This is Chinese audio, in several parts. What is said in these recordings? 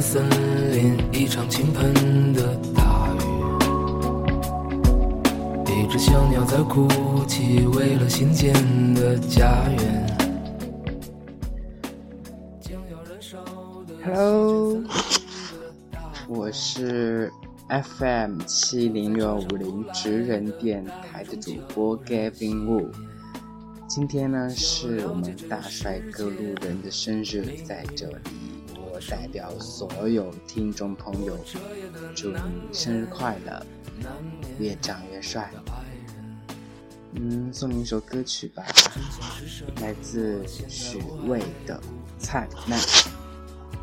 森林，一场倾盆的大雨。一只小鸟在哭泣，为了新建的家园。Hello，我是 FM 七零六五零直人电台的主播 Gavin Wu。今天呢是我们大帅哥路人的生日，在这里，代表所有听众朋友，祝你生日快乐，越长越帅。嗯，送你一首歌曲吧，来自许巍的《灿烂》，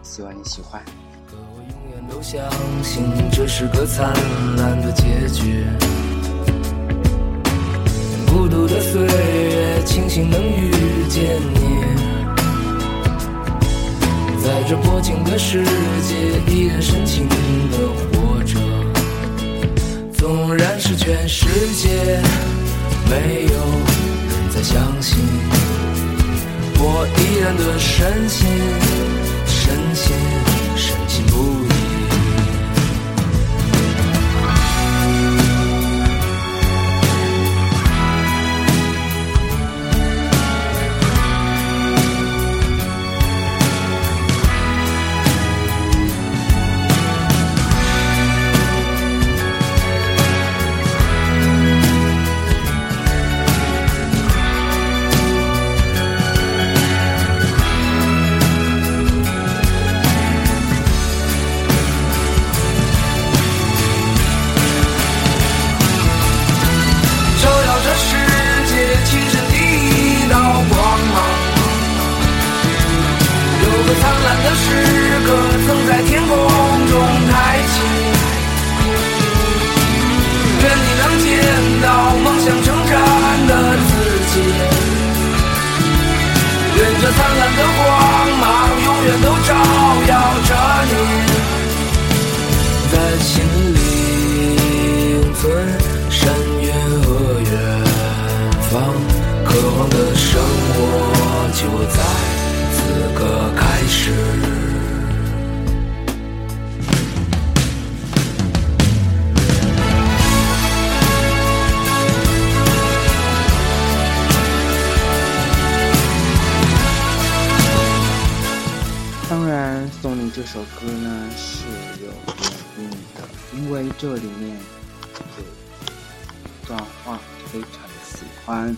希望你喜欢。可我永远都相信这是个灿烂的这薄情的世界，依然深情地活着。纵然是全世界没有人再相信，我依然的深信，远都照耀着你，的心这首歌呢是有原因的，因为这里面有一段话非常的喜欢。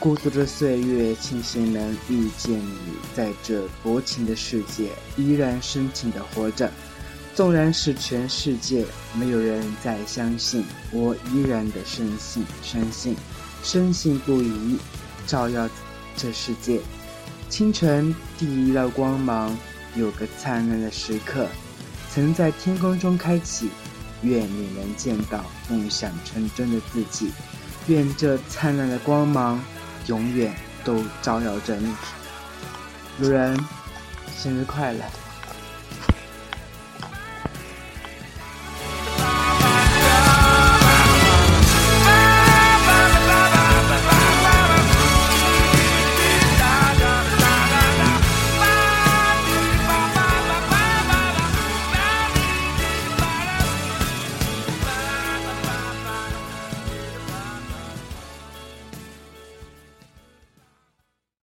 孤独的岁月，庆幸能遇见你，在这薄情的世界，依然深情的活着。纵然是全世界没有人再相信，我依然的深信，深信，深信不疑，照耀这世界。清晨第一道光芒，有个灿烂的时刻，曾在天空中开启。愿你能见到梦想成真的自己，愿这灿烂的光芒永远都照耀着你。路人，生日快乐！